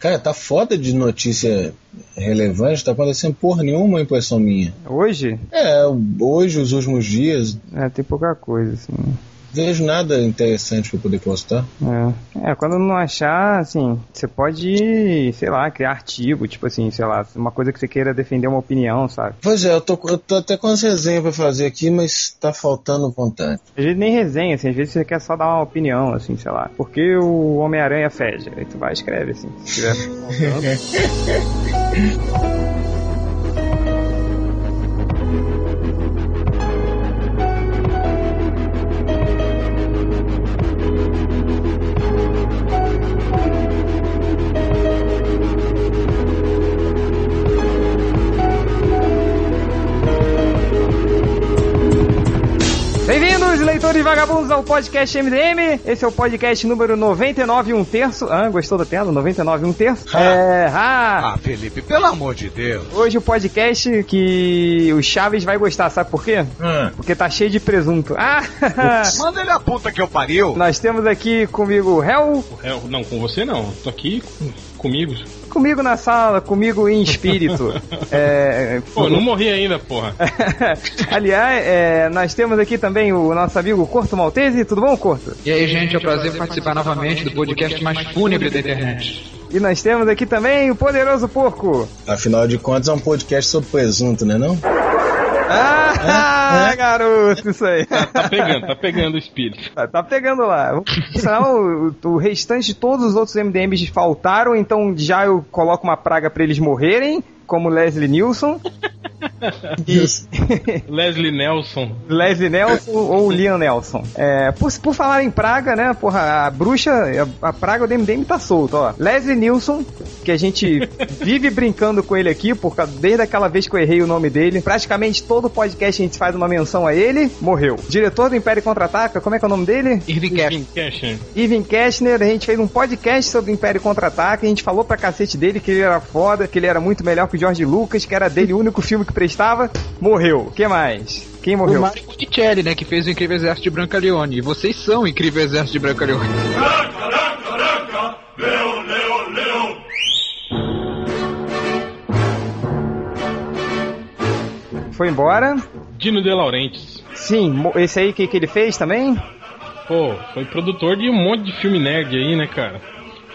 Cara, tá foda de notícia relevante, tá acontecendo porra nenhuma, impressão minha. Hoje? É, hoje, os últimos dias. É, tem pouca coisa, assim vejo nada interessante para poder postar. É. é, quando não achar, assim, você pode, sei lá, criar artigo, tipo assim, sei lá, uma coisa que você queira defender uma opinião, sabe? Pois é, eu tô, eu tô até com as resenhas pra fazer aqui, mas tá faltando vontade. Às vezes nem resenha, assim, às vezes você quer só dar uma opinião, assim, sei lá. Por que o Homem-Aranha fede? Aí tu vai e escreve, assim, se tiver. ao podcast MDM. Esse é o podcast número 99 e um terço. Ah, gostou da tela? 99 e um terço. Ah. É, ah. ah, Felipe, pelo amor de Deus. Hoje o podcast que o Chaves vai gostar, sabe por quê? Hum. Porque tá cheio de presunto. Ah! Manda ele a puta que eu pariu. Nós temos aqui comigo o Hel. Não, com você não. Tô aqui comigo comigo na sala, comigo em espírito. é, Pô, não morri ainda, porra. Aliás, é, nós temos aqui também o nosso amigo Corto Maltese. Tudo bom, Corto? E aí, gente, é um prazer participar novamente do podcast mais fúnebre da internet. E nós temos aqui também o Poderoso Porco. Afinal de contas, é um podcast sobre presunto, né não? Ah, é, é. garoto, isso aí. Tá, tá, pegando, tá pegando o espírito. Tá, tá pegando lá. Senão, o, o, restante de todos os outros MDMs faltaram, então já eu coloco uma praga para eles morrerem, como Leslie Nielsen. Leslie Nelson. Leslie Nelson ou Liam Nelson. É, por, por falar em praga, né? Porra, a bruxa, a, a praga do MDM tá solta, ó. Leslie Nielsen, que a gente vive brincando com ele aqui, porque desde aquela vez que eu errei o nome dele, praticamente todo podcast a gente faz uma menção a ele, morreu. Diretor do Império Contra-Ataca, como é que é o nome dele? Irving Cashner. Irving Cashner, a gente fez um podcast sobre o Império Contra-Ataca, a gente falou pra cacete dele que ele era foda, que ele era muito melhor que o George Lucas, que era dele o único filme que prestava, morreu. O que mais? Quem morreu? O Mario Botticelli, né, que fez o Incrível Exército de Brancaleone. E vocês são o Incrível Exército de Brancaleone. Branca, branca, branca, leo, leo, leo. Foi embora. Dino De Laurentiis. Sim, esse aí que, que ele fez também? Pô, foi produtor de um monte de filme nerd aí, né, cara?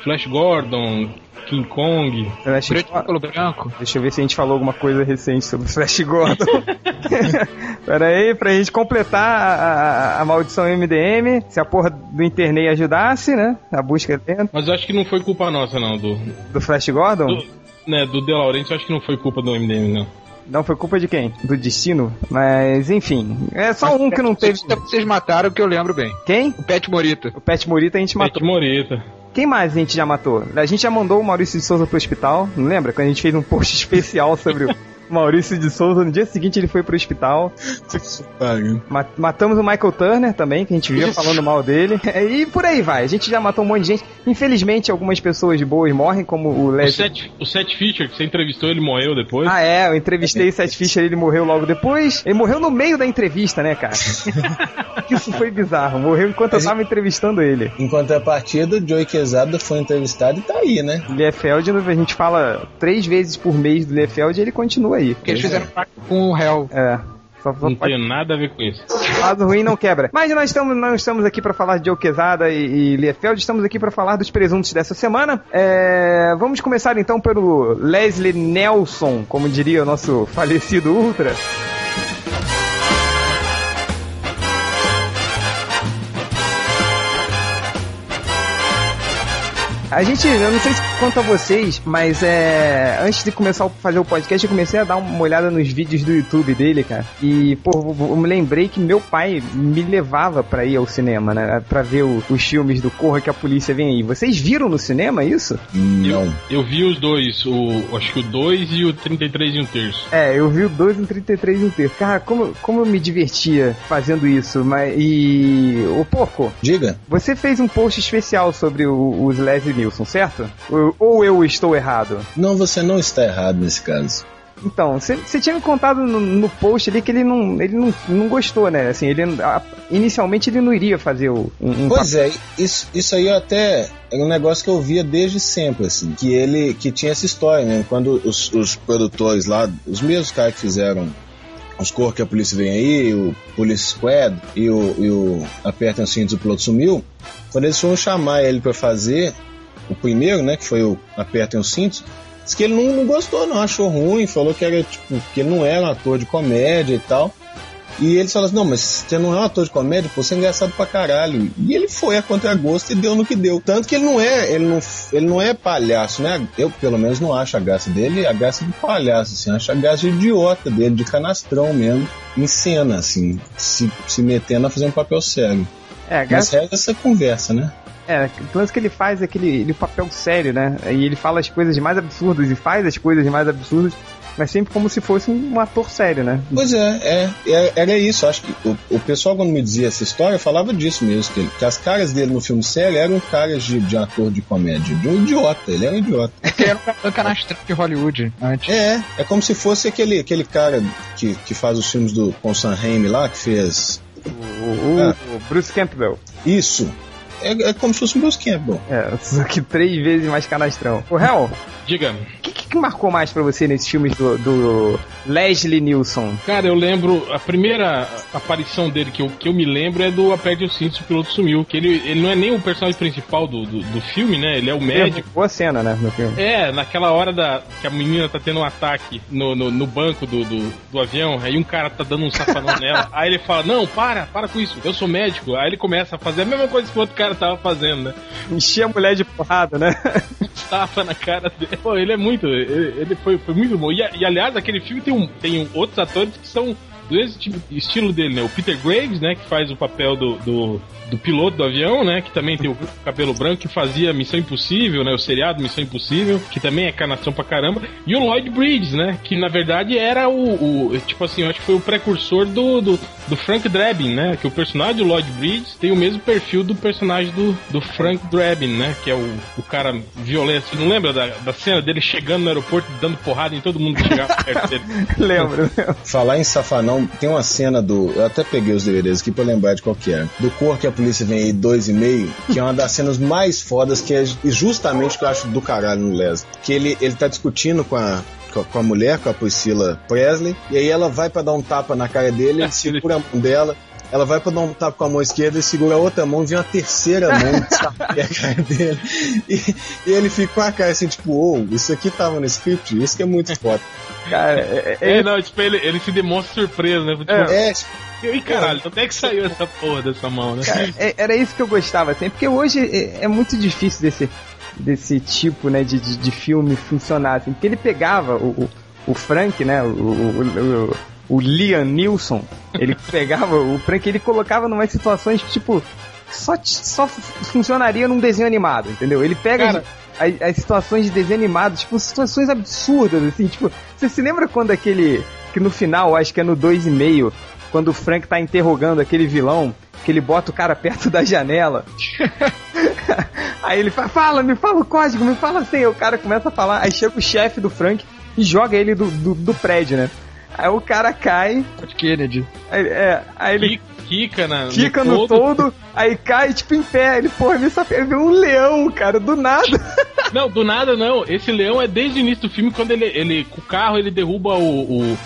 Flash Gordon, King Kong. Flash Preto branco. Deixa eu ver se a gente falou alguma coisa recente sobre Flash Gordon. Pera aí, pra gente completar a, a, a, maldição MDM, se a porra do internet ajudasse, né? A busca dentro. Mas eu acho que não foi culpa nossa, não, do... Do Flash Gordon? Do, né, do De Laurentiis, eu acho que não foi culpa do MDM, não. Não foi culpa de quem? Do destino? Mas, enfim. É só Mas um que não teve. Vocês mataram que eu lembro bem. Quem? O Pet Morita. O Pet Morita a gente matou. Pet Morita. Quem mais a gente já matou? A gente já mandou o Maurício de Souza pro hospital, não lembra? Quando a gente fez um post especial sobre o Maurício de Souza, no dia seguinte ele foi pro hospital. Matamos o Michael Turner também, que a gente via falando mal dele. E por aí vai. A gente já matou um monte de gente. Infelizmente, algumas pessoas boas morrem, como o Leslie. O Seth, o Seth Fisher, que você entrevistou, ele morreu depois. Ah, é. Eu entrevistei o Seth Fisher, ele morreu logo depois. Ele morreu no meio da entrevista, né, cara? Isso foi bizarro. Morreu enquanto eu tava entrevistando ele. Enquanto a partida, o Joey Quesada foi entrevistado e tá aí, né? Liefeld, a gente fala três vezes por mês do Liefeld e ele continua aí. Porque eles fizeram pacto com o réu. É. Só, só não pode... tem nada a ver com isso. Lado ruim não quebra. Mas nós estamos, não estamos aqui para falar de Joe Quesada e, e Liefeld, estamos aqui para falar dos presuntos dessa semana. É... Vamos começar então pelo Leslie Nelson, como diria o nosso falecido Ultra. A gente, eu não sei se quanto a vocês, mas é. Antes de começar a fazer o podcast, eu comecei a dar uma olhada nos vídeos do YouTube dele, cara. E, pô, eu me lembrei que meu pai me levava pra ir ao cinema, né? Pra ver o, os filmes do Corra que a polícia vem aí. Vocês viram no cinema isso? Não. Eu, eu vi os dois, o. Acho que o 2 e o 33 e um terço. É, eu vi o 2 e o 33 e um terço. Cara, como, como eu me divertia fazendo isso, mas. E. Ô, porco. Diga. Você fez um post especial sobre o, os Leslie Nielsen, certo? Ou, ou eu estou errado? Não, você não está errado nesse caso. Então, você tinha me contado no, no, post ali que ele não, ele não, não gostou, né? Assim, ele a, inicialmente ele não iria fazer o, um, um Pois papel. é, isso, isso aí até é um negócio que eu via desde sempre, assim, que ele que tinha essa história, né? Quando os, os produtores lá, os mesmos caras que fizeram os cor que a polícia vem aí, o Police Squad e o, e o Aperta o cinto e o piloto sumiu, quando eles foram chamar ele para fazer o primeiro, né, que foi o Apertem os cintos, disse que ele não, não, gostou, não, achou ruim, falou que era tipo, que ele não era um ator de comédia e tal. E ele falou assim: não, mas você não é um ator de comédia, pô, você é engraçado pra caralho. E ele foi a contragosto e deu no que deu. Tanto que ele não é, ele não, ele não é palhaço, né? Eu, pelo menos, não acho a graça dele a graça de palhaço, assim, acho a graça de idiota dele, de canastrão mesmo, em cena, assim, se, se metendo a fazer um papel sério. É, a graça... Mas é essa conversa, né? É, o lance que ele faz é aquele, aquele papel sério, né? E ele fala as coisas mais absurdas e faz as coisas mais absurdas, mas sempre como se fosse um ator sério, né? Pois é, é, é era isso. Acho que o, o pessoal, quando me dizia essa história, falava disso mesmo, que, que as caras dele no filme sério eram caras de, de ator de comédia, de um idiota, ele era um idiota. É que era um canastrão de Hollywood antes. É, é como se fosse aquele, aquele cara que, que faz os filmes do com Sam Raimi lá, que fez. O, o, ah, o Bruce Campbell. Isso, é, é como se fosse um Campbell. É, só que três vezes mais canastrão. O Hell? Diga. O que, que marcou mais pra você nesses filmes do, do Leslie Nielsen? Cara, eu lembro, a primeira aparição dele que eu, que eu me lembro é do Aperte o Cinto, o piloto sumiu. Que ele, ele não é nem o personagem principal do, do, do filme, né? Ele é o médico. Boa cena, né, no filme. É, naquela hora da, que a menina tá tendo um ataque no, no, no banco do, do, do, avião, aí um cara tá dando um safanão nela. Aí ele fala, não, para, para com isso, eu sou médico. Aí ele começa a fazer a mesma coisa que o outro cara tava fazendo, né? Enchia a mulher de porrada, né? Tapa na cara dele. Pô, ele é muito. Ele, ele foi, foi muito bom. E, e, aliás, aquele filme tem, um, tem outros atores que são do tipo, estilo dele, né? O Peter Graves, né? Que faz o papel do, do do piloto do avião, né? Que também tem o cabelo branco, que fazia Missão Impossível, né? O seriado Missão Impossível, que também é canação pra caramba. E o Lloyd Bridges, né? Que na verdade era o, o tipo assim, eu acho que foi o precursor do, do, do, Frank Drebin, né? Que o personagem do Lloyd Bridges tem o mesmo perfil do personagem do, do Frank Drebin, né? Que é o, o cara violento. Você não lembra da, da cena dele chegando no aeroporto dando porrada em todo mundo que chegava perto dele? lembro, Falar em safanão, tem uma cena do. Eu até peguei os DVDs aqui pra lembrar de qual que é. Do cor que a polícia vem aí dois e meio, que é uma das cenas mais fodas, que é justamente o que eu acho do caralho no Les. Que ele, ele tá discutindo com a, com a mulher, com a Priscila Presley, e aí ela vai para dar um tapa na cara dele, ele segura a mão dela, ela vai pra dar um tapa com a mão esquerda e segura a outra mão e vem uma terceira mão e a cara dele. E, e, ele fica com a cara assim, tipo, oh, isso aqui tava no script, isso que é muito foda. Cara, é, é, é, não, tipo, ele, ele se demonstra surpreso, né? Tipo, é, é tipo, e caralho, onde é que saiu essa porra dessa mão, né? Cara, é, era isso que eu gostava, assim, porque hoje é, é muito difícil desse, desse tipo, né, de, de, de, filme funcionar, assim, porque ele pegava o, o, o Frank, né, o, o, o, o Liam Nilsson, ele pegava o Frank ele colocava numa situações, tipo, só, só funcionaria num desenho animado, entendeu? Ele pega... Cara, as, as, situações de desenho animado, tipo, situações absurdas, assim, tipo, você se lembra quando aquele, que no final, acho que é no 2,5, quando o Frank tá interrogando aquele vilão, que ele bota o cara perto da janela. aí ele fala, fala, me fala o código, me fala assim. Aí o cara começa a falar, aí chega o chefe do Frank e joga ele do, do, do prédio, né? Aí o cara cai. Kennedy. Aí, é, aí ele. Kika na, Kika no, no todo. todo, aí cai tipo em pé. Ele, porra, ele só viu um leão, cara, do nada. Não, do nada não. Esse leão é desde o início do filme, quando ele, ele com o carro, ele derruba o, o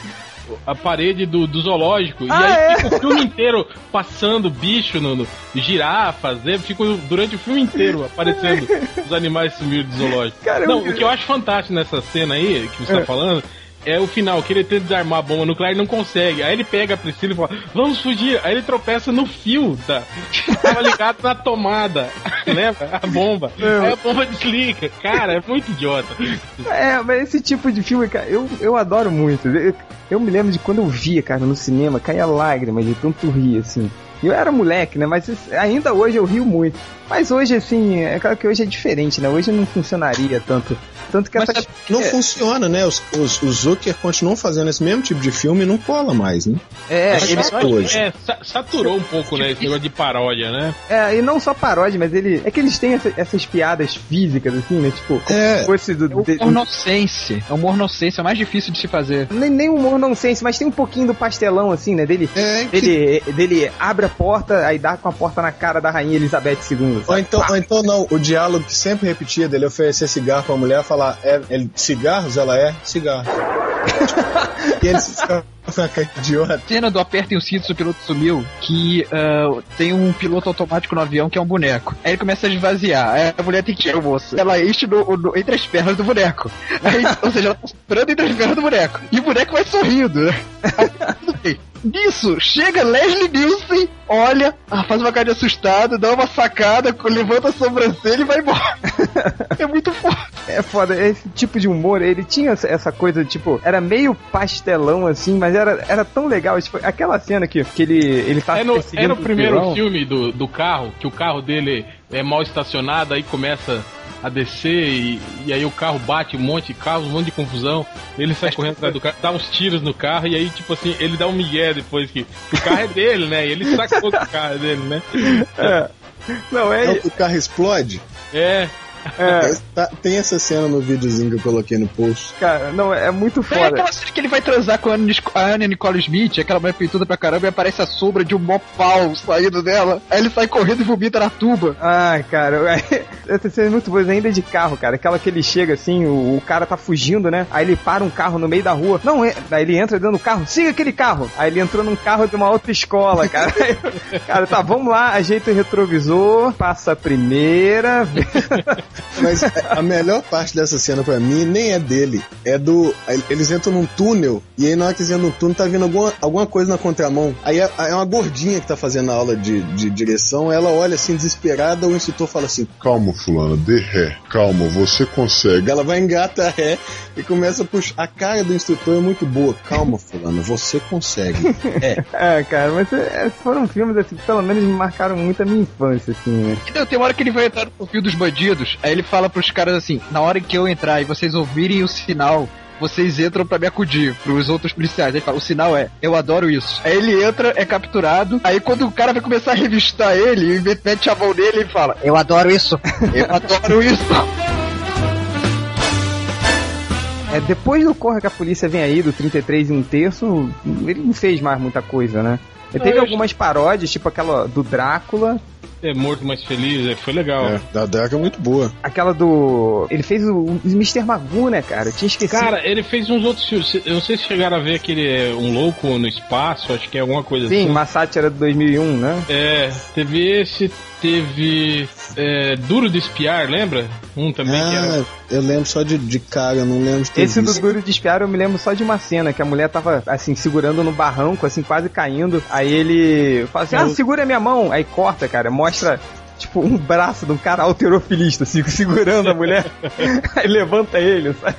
a parede do, do zoológico. Ah, e aí é? fica o filme inteiro passando bicho no, no girafas, né? fica durante o filme inteiro aparecendo os animais sumidos do zoológico. Não, o que eu acho fantástico nessa cena aí que você tá é. falando é o final, que ele tenta desarmar a bomba nuclear e não consegue. Aí ele pega a Priscila e fala, vamos fugir. Aí ele tropeça no fio, tá? Que tava ligado na tomada. Lembra? A bomba. É. Aí a bomba desliga. Cara, é muito idiota. É, mas esse tipo de filme, cara, eu, eu adoro muito. Eu, eu me lembro de quando eu via, cara, no cinema, caía lágrimas de tanto rir, assim. Eu era moleque, né? Mas ainda hoje eu rio muito. Mas hoje, assim, é claro que hoje é diferente, né? Hoje não funcionaria tanto. Tanto que Mas essas. Não é, funciona, né? Os, os, os Zucker continuam fazendo esse mesmo tipo de filme e não cola mais, né? é, Mas ele- hoje. É, sa- saturou um pouco, né? Esse negócio de paródia, né? é, e não só paródia, mas ele. É que eles têm essa- essas piadas físicas, assim, né? Tipo, como É. se fosse do. É humor nonsense. É o humor nonsense, é o mais difícil de se fazer. nem, nem humor não sense, mas tem um pouquinho do pastelão, assim, né? Dele. É, que- Dele, dele abre a porta, aí dá com a porta na cara da rainha Elizabeth II. Ou então, ou então não, o diálogo que sempre repetia dele oferecer cigarro pra mulher falar, é, ele, cigarros? Ela é cigarro. e eles ficam com a cara de idiota. Cena do apertem o cinto, o piloto sumiu, que ah, tem um piloto automático no avião que é um boneco. Aí ele começa a esvaziar. Aí a mulher tem que tirar o moço. Ela enche no- no- entre as pernas do boneco. Aí, ou seja, ela tá esperando entre as pernas do boneco. E o boneco vai sorrindo. né? Nisso, chega Leslie Nielsen, olha, faz uma cara de assustado, dá uma sacada, levanta a sobrancelha e vai embora. É muito foda. É foda, esse tipo de humor, ele tinha essa- essa coisa, tipo, era meio pastelão assim, mas era, era tão legal. Tipo, aquela cena que, que ele, ele tá É no, é no o primeiro vilão. filme do, do carro, que o carro dele é mal estacionado, aí começa a descer e, e aí o carro bate um monte de carros, um monte de confusão. Ele sai correndo atrás do carro, dá uns tiros no carro e aí, tipo assim, ele dá um migué depois que, que o carro é dele, né? E ele sacou que o carro é dele, né? É. Não, É o que o carro explode. É. é Tá- tem essa cena no videozinho que eu coloquei no post. cara, não, é muito É foda. aquela cena que ele vai transar com a Anne, Nicole Smith, aquela mulher peituda pra caramba, e aparece a sombra de um mó pau saindo dela. Aí ele sai correndo e vomita na tuba. Ah, cara, essa cena é muito boa, ainda de carro, cara. Aquela que ele chega assim, o, o cara tá fugindo, né? Aí ele para um carro no meio da rua. Não, é. Daí ele entra dentro do carro, siga aquele carro. Aí ele entrou num carro de uma outra escola, cara. Cara, tá, vamos lá, ajeita o retrovisor, passa a primeira. Mas a melhor parte dessa cena pra mim nem é dele, é do. Eles entram num túnel e aí na hora que eles entram no túnel tá vindo alguma, alguma coisa na contramão. Aí é, é uma gordinha que tá fazendo a aula de, de direção, ela olha assim desesperada, o instrutor fala assim: Calma, fulano, dê ré. Calma, você consegue. ela vai engata ré e começa a puxar. A cara do instrutor é muito boa. Calma, fulano, você consegue. É. É, cara, mas é, foram filmes assim que pelo menos me marcaram muito a minha infância, assim, né? Então, tem uma hora que ele vai entrar no perfil dos bandidos, aí ele fala pros caras assim: na hora que eu entrar e vocês ouvirem o sinal. Vocês entram pra me acudir, pros outros policiais. Aí ele fala, o sinal é, eu adoro isso. Aí ele entra, é capturado. Aí quando o cara vai começar a revistar ele, mete a mão nele e fala, eu adoro isso. Eu adoro isso. É, depois do Corra que a polícia vem aí, do 33 e um terço, ele não fez mais muita coisa, né? Ele teve eu algumas paródias, tipo aquela do Drácula, É morto mais feliz, é, foi legal. É, da Draca é muito boa. aquela do. Ele fez o, o Mr. Magoo, né, cara? Eu tinha esquecido. Cara, ele fez uns outros filmes. Eu não sei se chegaram a ver aquele é, Um Louco no Espaço, acho que é alguma coisa Sim, assim. uma sátira de 2001, né? É, teve esse, teve é, Duro de Espiar, lembra? Um também que era. Ah, eu lembro só de, de cara, eu não lembro de ter Esse do visto. Duro de Espiar eu me lembro só de uma cena que a mulher tava, assim, segurando no barranco, assim, quase caindo. Aí ele fala assim: ah, segura minha mão. Aí corta, cara, mostra. Tipo, um braço de um cara alterofilista, assim, segurando a mulher. Aí levanta ele, sabe?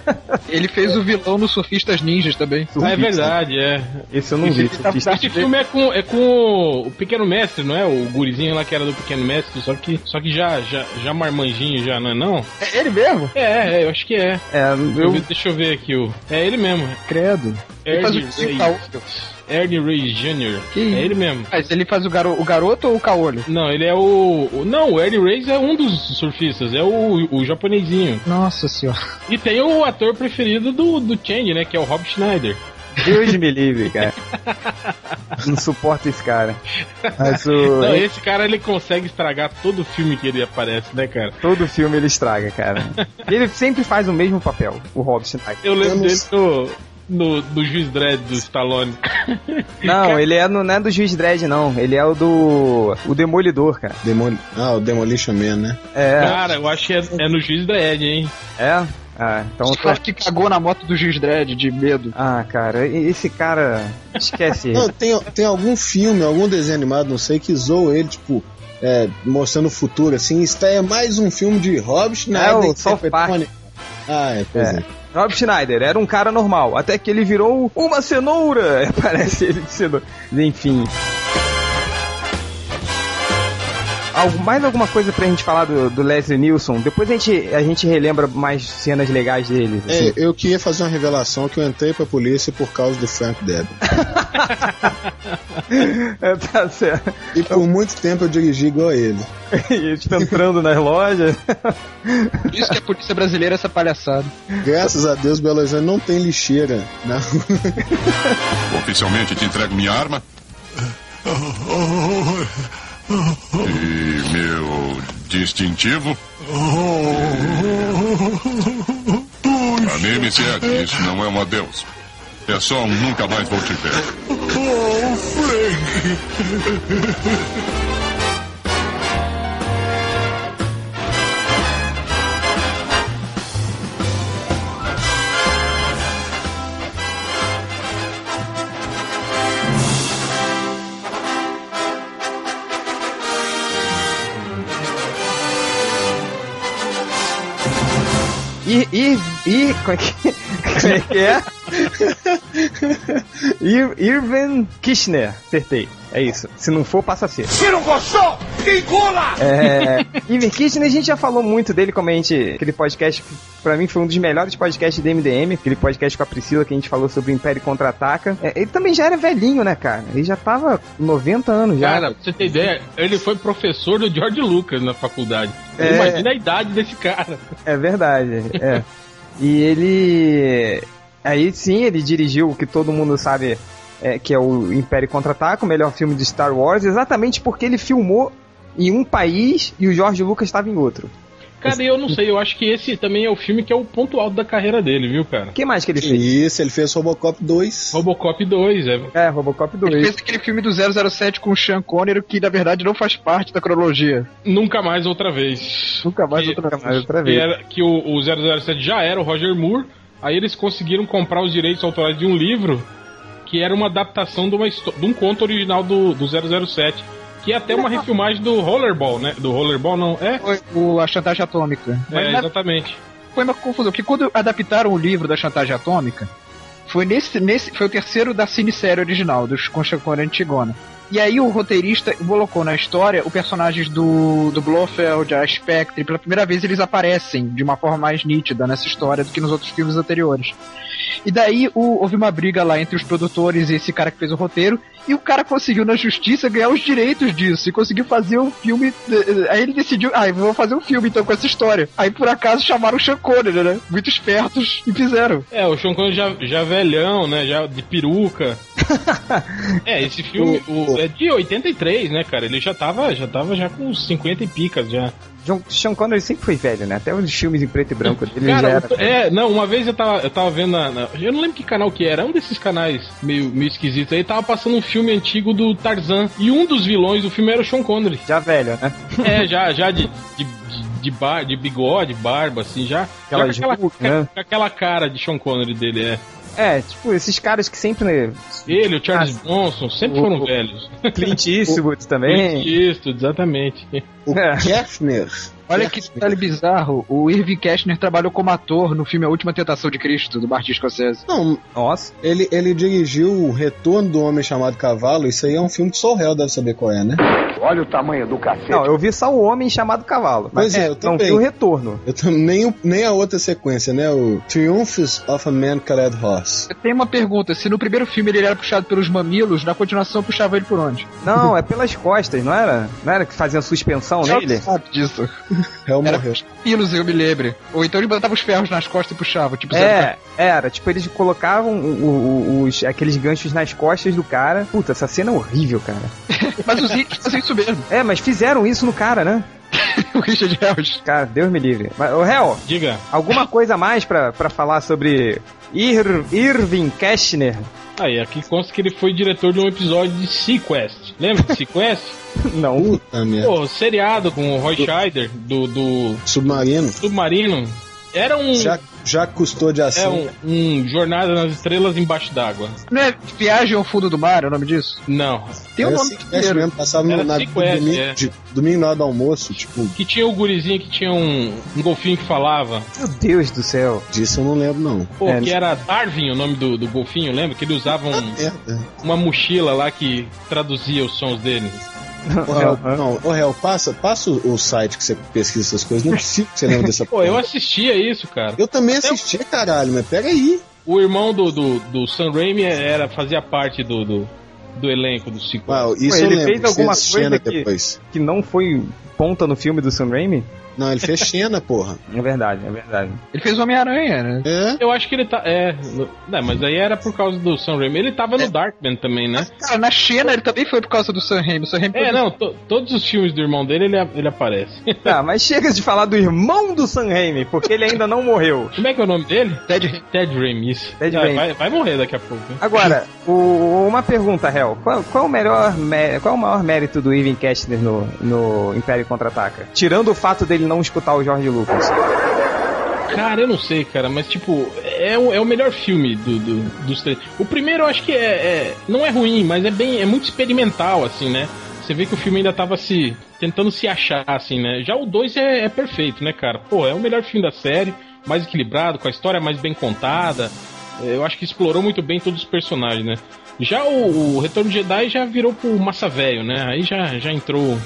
Ele fez o vilão no Surfistas Ninjas também. Ah, é verdade, é. Esse eu não vi. Esse tá- surfista. Esse filme é com, é com o Pequeno Mestre, não é? O gurizinho lá que era do Pequeno Mestre, só que, só que já, já, já marmanjinho, já, não é não? É ele mesmo? É, é, eu acho que é. É, Deixa eu deixa eu ver aqui o. É ele mesmo. Credo. Ele faz Ernie o Ray, Caolho. Ernie Ray Jr. Que É ele mesmo. Mas ele faz o, garo, o garoto ou o caolho? Não, ele é o. Não, o Ernie Ray é um dos surfistas, é o, o japonesinho. Nossa senhora. E tem o ator preferido do, do Change, né? Que é o Rob Schneider. Deus me livre, cara. Não suporto esse cara. Mas o. Não, esse cara ele consegue estragar todo filme que ele aparece, né, cara? Todo filme ele estraga, cara. Ele sempre faz o mesmo papel, o Rob Schneider. Eu lembro Eu não dele no, no, do Juiz Dredd do Stallone. Não, ele é no, não é do Juiz Dredd, não. Ele é o do. O Demolidor, cara. Demol... Ah, o Demolition Man, né? É. Cara, eu acho que é, é no Juiz Dredd, hein? É? Ah, então eu O tô... cara que cagou na moto do Juiz Dredd de medo. Ah, cara, esse cara. Esquece ele. Não, tem, tem algum filme, algum desenho animado, não sei, que zoa ele, tipo, é, mostrando o futuro, assim. Isso é mais um filme de Rob Schneider. É, o South Park. Ah, é, pois é. É. Rob Schneider era um cara normal, até que ele virou uma cenoura. Parece ele de cenoura. Enfim. Algo, mais alguma coisa pra gente falar do, do Leslie Nielsen? Depois a gente, a gente relembra mais cenas legais deles. assim. É, eu queria fazer uma revelação que eu entrei pra polícia por causa do Frank Deb. É, tá certo. E por muito tempo eu dirigi igual a ele. E eles entrando nas lojas. Por isso que a polícia brasileira é essa palhaçada. Graças a Deus, Belo Horizonte não tem lixeira. Não. Oficialmente te entrego minha arma. E meu distintivo. Anime-se, Ed. Isso não é um adeus. É só um nunca mais vou te ver. Ir, ir, ir, como é que, como é, que é? Ir, Irvin Kishner, acertei. É isso. Se não for, passa a ser. Se não gostou, engula! É, Irvin Kishner, a gente já falou muito dele, como a gente. Aquele podcast, que pra mim foi um dos melhores podcasts do MDM. Aquele podcast com a Priscila que a gente falou sobre o Império Contra-Ataca. É, ele também já era velhinho, né, cara? Ele já tava com 90 anos já. Cara, pra você ter ideia, ele foi professor do George Lucas na faculdade. É. Imagina a idade desse cara. É verdade, é. E ele. Aí sim, ele dirigiu o que todo mundo sabe é, que é o Império Contra-Ataca, o melhor filme de Star Wars, exatamente porque ele filmou em um país e o George Lucas estava em outro. Cara, eu não sei, eu acho que esse também é o filme que é o ponto alto da carreira dele, viu, cara? O que mais que ele Que fez? Isso, ele fez Robocop 2. Robocop 2, é. É, Robocop Ele 2. fez aquele filme do 007 com o Sean Connery que na verdade não faz parte da cronologia. Nunca mais outra vez. Nunca mais Que- outra Nunca mais outra Que, vez. era, que o, o 007 já era o Roger Moore, aí eles conseguiram comprar os direitos autorais de um livro que era uma adaptação de, uma, de um conto original do, do 007. Que é até uma refilmagem do Rollerball, né? Do Rollerball, não? É, Foi o, a chantagem atômica. É exatamente. foi uma confusão, porque quando adaptaram o livro da chantagem atômica, foi nesse, nesse foi o terceiro da cinesérie original, dos com Sean Connery e Antigona. E aí o roteirista colocou na história os personagens do, do Blofeld, a Spectre, pela primeira vez eles aparecem de uma forma mais nítida nessa história do que nos outros filmes anteriores. E daí o- houve uma briga lá entre os produtores e esse cara que fez o roteiro, e o cara conseguiu na justiça ganhar os direitos disso, e conseguiu fazer um filme. eh, Aí ele decidiu, ah, eu vou fazer um filme então com essa história. Aí por acaso chamaram o Sean Connery, né? Muito espertos, e fizeram. É, o Sean Connery já, já velhão, né? Já de peruca. é, esse filme o- é de 83, né, cara? Ele já tava, já tava já com uns 50 e picas já. John Sean Connery sempre foi velho, né? Até os filmes em preto e branco dele já Cara, era. o- é, não, uma vez eu tava, eu tava vendo na, na- Eu não lembro que canal que era, um desses canais meio, meio esquisitos aí, tava passando um filme antigo do Tarzan. E um dos vilões do filme era o Sean Connery. Já velho, né? É, já, já de, de, de, de, bar, de bigode, barba, assim, já. Aquela já com, aquela, juca, né? com aquela cara de Sean Connery dele, é. É, tipo, esses caras que sempre. né, Ele, o Charles Ah, Bronson, sempre o- foram o- velhos. Clint Eastwood também. Isso, exatamente. O É. Kefner. Olha que detalhe bizarro, o Irving Kashner trabalhou como ator no filme A Última Tentação de Cristo, do Martin Scorsese. Não, Nossa. ele, ele dirigiu o Retorno do Homem Chamado Cavalo. Isso aí é um filme de Sorrel, deve saber qual é, né? Olha o tamanho do cacete. Não, eu vi só o Homem Chamado Cavalo. Pois é, eu não também. vi o retorno. Eu tam- nem, o- nem a outra sequência, né? O Triumphs of a Man-Colored Horse. Eu tenho uma pergunta, se no primeiro filme ele era puxado pelos mamilos, na continuação puxava ele por onde? Não, é pelas costas, não era? Não era que fazia suspensão nele? sabe disso. Hell Era morreu. pilos, eu me lembro. Ou então ele botava os ferros nas costas e puxava, tipo... É, era. Tipo, eles colocavam o- o- os, aqueles ganchos nas costas do cara. Puta, essa cena é horrível, cara. Mas os índios fazem isso mesmo. É, mas fizeram isso no cara, né? o Richard Helms. Cara, Deus me livre. Mas, ô, Hel, Diga. alguma coisa mais pra, pra falar sobre Ir, Irving Kashner? Aí, aqui consta que ele foi diretor de um episódio de Sequest. Lembra de Sequest? Não. Puta merda. Pô, seriado com o Roy Scheider, do, do Submarino. Submarino. Era um. Já, já custou de É ação. um, um Jornada nas Estrelas embaixo d'água. Não é Viagem ao Fundo do Mar, é o nome disso? Não. Tem um nome inteiro. mesmo, passava no, Era na, Sequest, domingo, é. de, domingo na hora do almoço, tipo, Que tinha o gurizinho que tinha um, um golfinho que falava. Meu Deus do céu. disso eu não lembro não. Pô, É, que era Darwin o nome do, do golfinho, lembra? Que ele usava um- Merda. uma mochila lá que traduzia os sons dele. Ô, Réu, não, ô, Réu, passa, passa o site que você pesquisa essas coisas. Não é possível que você lembra dessa Pô, eu assistia isso, cara. Eu também assisti, caralho, mas peraí. O irmão do, do, do Sam Raimi era, fazia parte do, do, do elenco do sequel. Uau, isso Pô, eu ele lembro. fez alguma coisa que- depois. Que não foi ponta no filme do Sam Raimi? Não, ele fez Xena, porra. É verdade, é verdade. Ele fez Homem-Aranha, né? É? Eu acho que ele tá. É. Não, mas aí era por causa do Sam Raimi. Ele tava no Darkman também, né? Cara, na Xena ele também foi por causa do Sam Raimi. O Sam Raimi É, não, to- todos os filmes do irmão dele ele, ele aparece. Tá, mas chega de falar do irmão do Sam Raimi, porque ele ainda não morreu. Como é que é o nome dele? Ted. Ted Raimi, isso. Ted vai, Raimi. vai, vai morrer daqui a pouco. né? Agora, o- uma pergunta, Hel. Qual, qual o melhor, qual o maior mérito do Ivan Kastner no, no Império Contra-Ataca? Tirando o fato dele não escutar o George Lucas. Cara, eu não sei, cara, mas tipo, é o, é o melhor filme do, do- dos três. O primeiro eu acho que é, é- Não é ruim, mas é bem. É muito experimental, assim, né? Você vê que o filme ainda tava se. tentando se achar, assim, né? Já o 2 é, é perfeito, né, cara? Pô, é o melhor filme da série, mais equilibrado, com a história mais bem contada. É, Eu acho que explorou muito bem todos os personagens, né? Já o, o Retorno de Jedi já virou pro massa velho, né? Aí já, já entrou.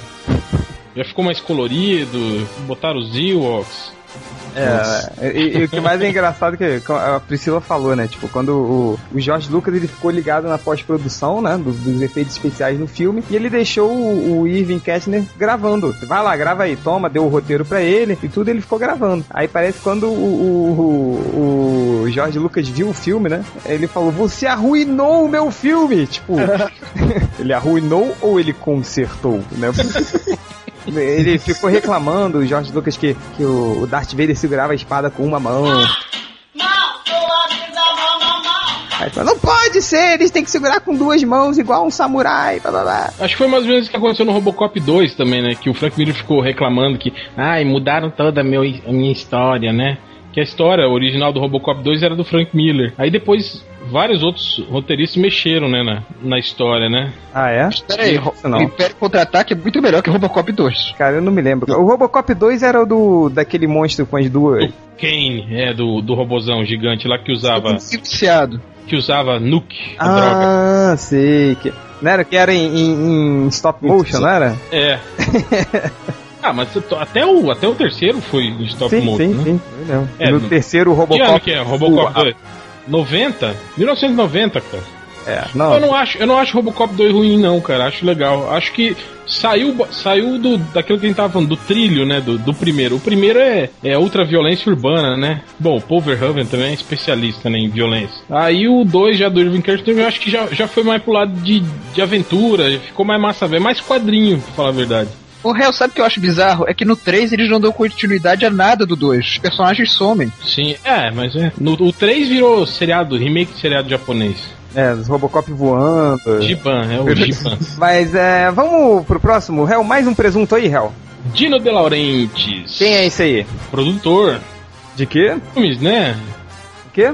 Já ficou mais colorido, botaram os Ewoks. É, e, e o que mais é engraçado é que a Priscila falou, né? Tipo, quando o, o George Lucas ele ficou ligado na pós-produção, né? do- dos efeitos especiais no filme, e ele deixou o, o Irving Kastner gravando. Vai lá, grava aí, toma, deu o roteiro pra ele e tudo, ele ficou gravando. Aí parece que quando o, o, o George Lucas viu o filme, né? Ele falou: Você arruinou o meu filme! Tipo, ele arruinou ou ele consertou, né? Ele ficou reclamando, o George Lucas, que, que o Darth Vader segurava a espada com uma mão. Aí fala, não pode ser, eles têm que segurar com duas mãos, igual um samurai, blá blá blá. Acho que foi mais ou menos o que aconteceu no Robocop 2 também, né? Que o Frank Miller ficou reclamando que, ai, mudaram toda a, meu, a minha história, né? Que a história original do Robocop 2 era do Frank Miller. Aí depois vários outros roteiristas mexeram, né, na, na história, né? Ah, é? Pera aí, Isso o. Império Contra-Ataque é muito melhor que o Robocop 2. Cara, eu não me lembro. O Robocop 2 era o do daquele monstro com as duas. Do Kane, é, do, do robozão gigante lá que usava, Viciado. que usava nuke, a droga. Ah, sei. Que, não era que era em, em- em stop motion, não era? É. ah, mas eu até o, até o terceiro foi em stop sim, motion, sim, né? sim. Eu lembro. É, no no- terceiro Que ano Robocop. que é? Robocop o- 2? 90? 1990, cara. É, Eu não. não acho, eu não acho Robocop 2 ruim não, cara. Acho legal. Acho que saiu saiu do daquilo que a gente tava falando, do trilho, né, do, do primeiro. O primeiro é é ultra violência urbana, né? Bom, o Paul Verhoeven também é especialista né, em violência. Aí o 2 já do Irving Kirchner, eu acho que já, já foi mais pro lado de, de aventura, ficou mais massa velho, mais quadrinho, pra falar a verdade. O réu, sabe o que eu acho bizarro? É que no 3 eles não dão continuidade a nada do 2. Os personagens somem. Sim, é, mas é. No, o 3 virou seriado, remake de seriado japonês. É, os Robocop voando. Giban, é o Giban. Mas é. Vamos pro próximo. Hel, mais um presunto aí, Hel. Dino De Laurentiis. Quem é esse aí? Produtor. De quê? Filmes, né? O quê?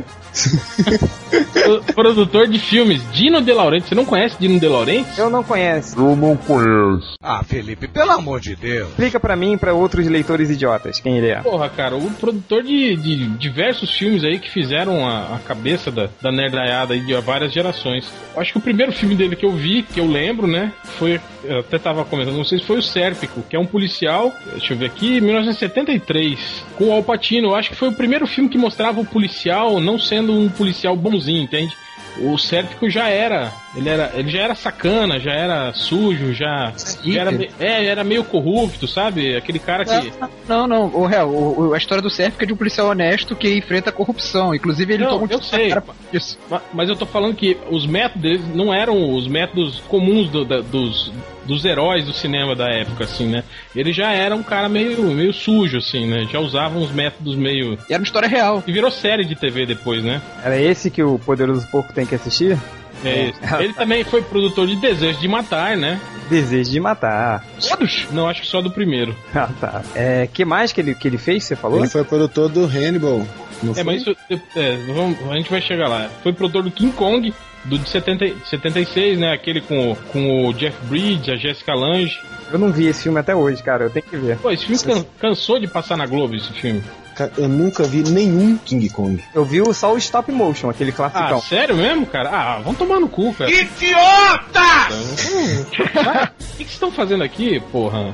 Pro- Produtor de filmes. Dino De Laurentiis. Você não conhece Dino De Laurentiis? Eu não conheço. Eu não conheço. Ah, Felipe, pelo amor de Deus. Explica pra mim e pra outros leitores idiotas quem ele é. Porra, cara, o produtor de, de diversos filmes aí que fizeram a, a cabeça da, da nerdaiada aí de várias gerações. Acho que o primeiro filme dele que eu vi, que eu lembro, né, foi, eu até tava comentando, não sei se foi o Sérpico, que é um policial, deixa eu ver aqui, 1973, com o Al Pacino. Eu acho que foi o primeiro filme que mostrava o policial não sendo um policial bonzinho, entende? O Sérpico já era, ele era, ele já era sacana, já era sujo, já, já era, é, era meio corrupto, sabe? Aquele cara que Não, não, o réu, o- o- a história do Sérpico é de um policial honesto que enfrenta a corrupção. Inclusive ele Não, toma um eu sei. cara Isso. Ma- Mas eu tô falando que os métodos deles não eram os métodos comuns do- da- dos, dos heróis do cinema da época, assim, né? Ele já era um cara meio, meio sujo, assim, né? Já usava uns métodos meio. E era uma história real. E virou série de TV depois, né? Era esse que o Poderoso Porco tem que assistir? É isso. Ele também foi produtor de Desejo de Matar, né? Desejo de matar. Todos? Não, acho que só do primeiro. Ah, tá. É, que mais que ele, que ele fez, você falou? Ele foi produtor do Hannibal. Não É, foi? mas isso. é, vamos- a gente vai chegar lá. Foi produtor do King Kong, do de 70, 76, né? Aquele com, o- com o Jeff Bridges, a Jessica Lange. Eu não vi esse filme até hoje, cara. Eu tenho que ver. Pô, esse filme can- cansou de passar na Globo, esse filme. Cara, eu nunca vi nenhum King Kong. Eu vi o- só o stop motion, aquele Ah, classicão. sério mesmo, cara? Ah, vamos tomar no cu, cara. Idiota! O que que vocês estão fazendo aqui, porra?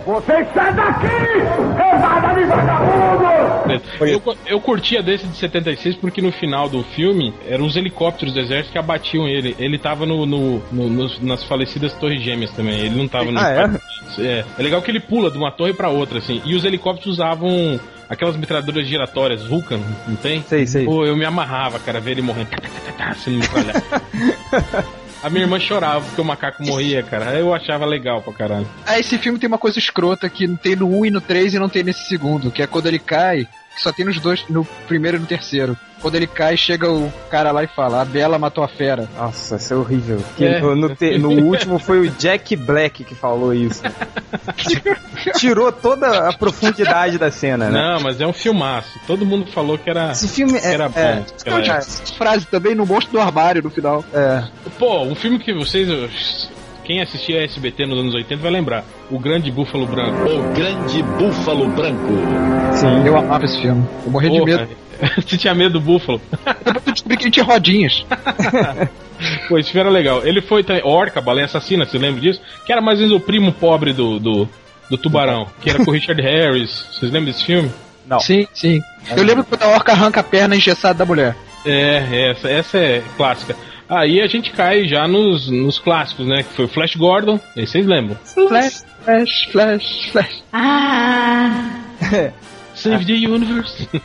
Eu, eu curtia desse de 76 porque no final do filme eram os helicópteros do exército que abatiam ele. Ele tava no, no- no- nos- nas falecidas Torres Gêmeas também. Ele não tava no. Ah, é? é? É legal que ele pula de uma torre pra outra, assim. E os helicópteros usavam aquelas metralhadoras giratórias, Vulcan, não tem? Sei, sei. Pô, eu me amarrava, cara, ver ele morrendo. Sendo metralhado. A minha irmã chorava porque o macaco morria, cara. Eu achava legal pra caralho. Ah, esse filme tem uma coisa escrota que não tem no 1 e no 3 e não tem nesse segundo, que é quando ele cai, que só tem nos dois, no primeiro e no terceiro. Quando ele cai, chega o cara lá e fala, a Bela matou a fera. Nossa, isso é horrível. É. no, no te- no último foi o Jack Black que falou isso. Tirou toda a profundidade da cena, né? Não, mas é um filmaço. Todo mundo falou que era, Esse filme que é, era bom. é, que era- Não, frase também no monstro do armário no final. é, Pô, um filme que vocês. Quem assistia SBT nos anos 80 vai lembrar. O Grande Búfalo Branco. O Grande Búfalo Branco. sim. Eu amava esse filme. Eu morri de Porra, medo. Você tinha medo do búfalo? Depois eu descobri que ele tinha rodinhas. Pô, esse filme era legal. Ele foi também. Orca, Baleia Assassina, você lembra disso? Que era mais ou menos o primo pobre do, do, do tubarão. Que era com o Richard Harris. Vocês lembram desse filme? Não. Sim, sim. Eu lembro quando a orca arranca a perna engessada da mulher. É, essa, essa é clássica. Aí a gente cai já nos, nos clássicos, né? Que foi o Flash Gordon. Aí vocês lembram? Flash, flash, flash, flash. Save the Universe.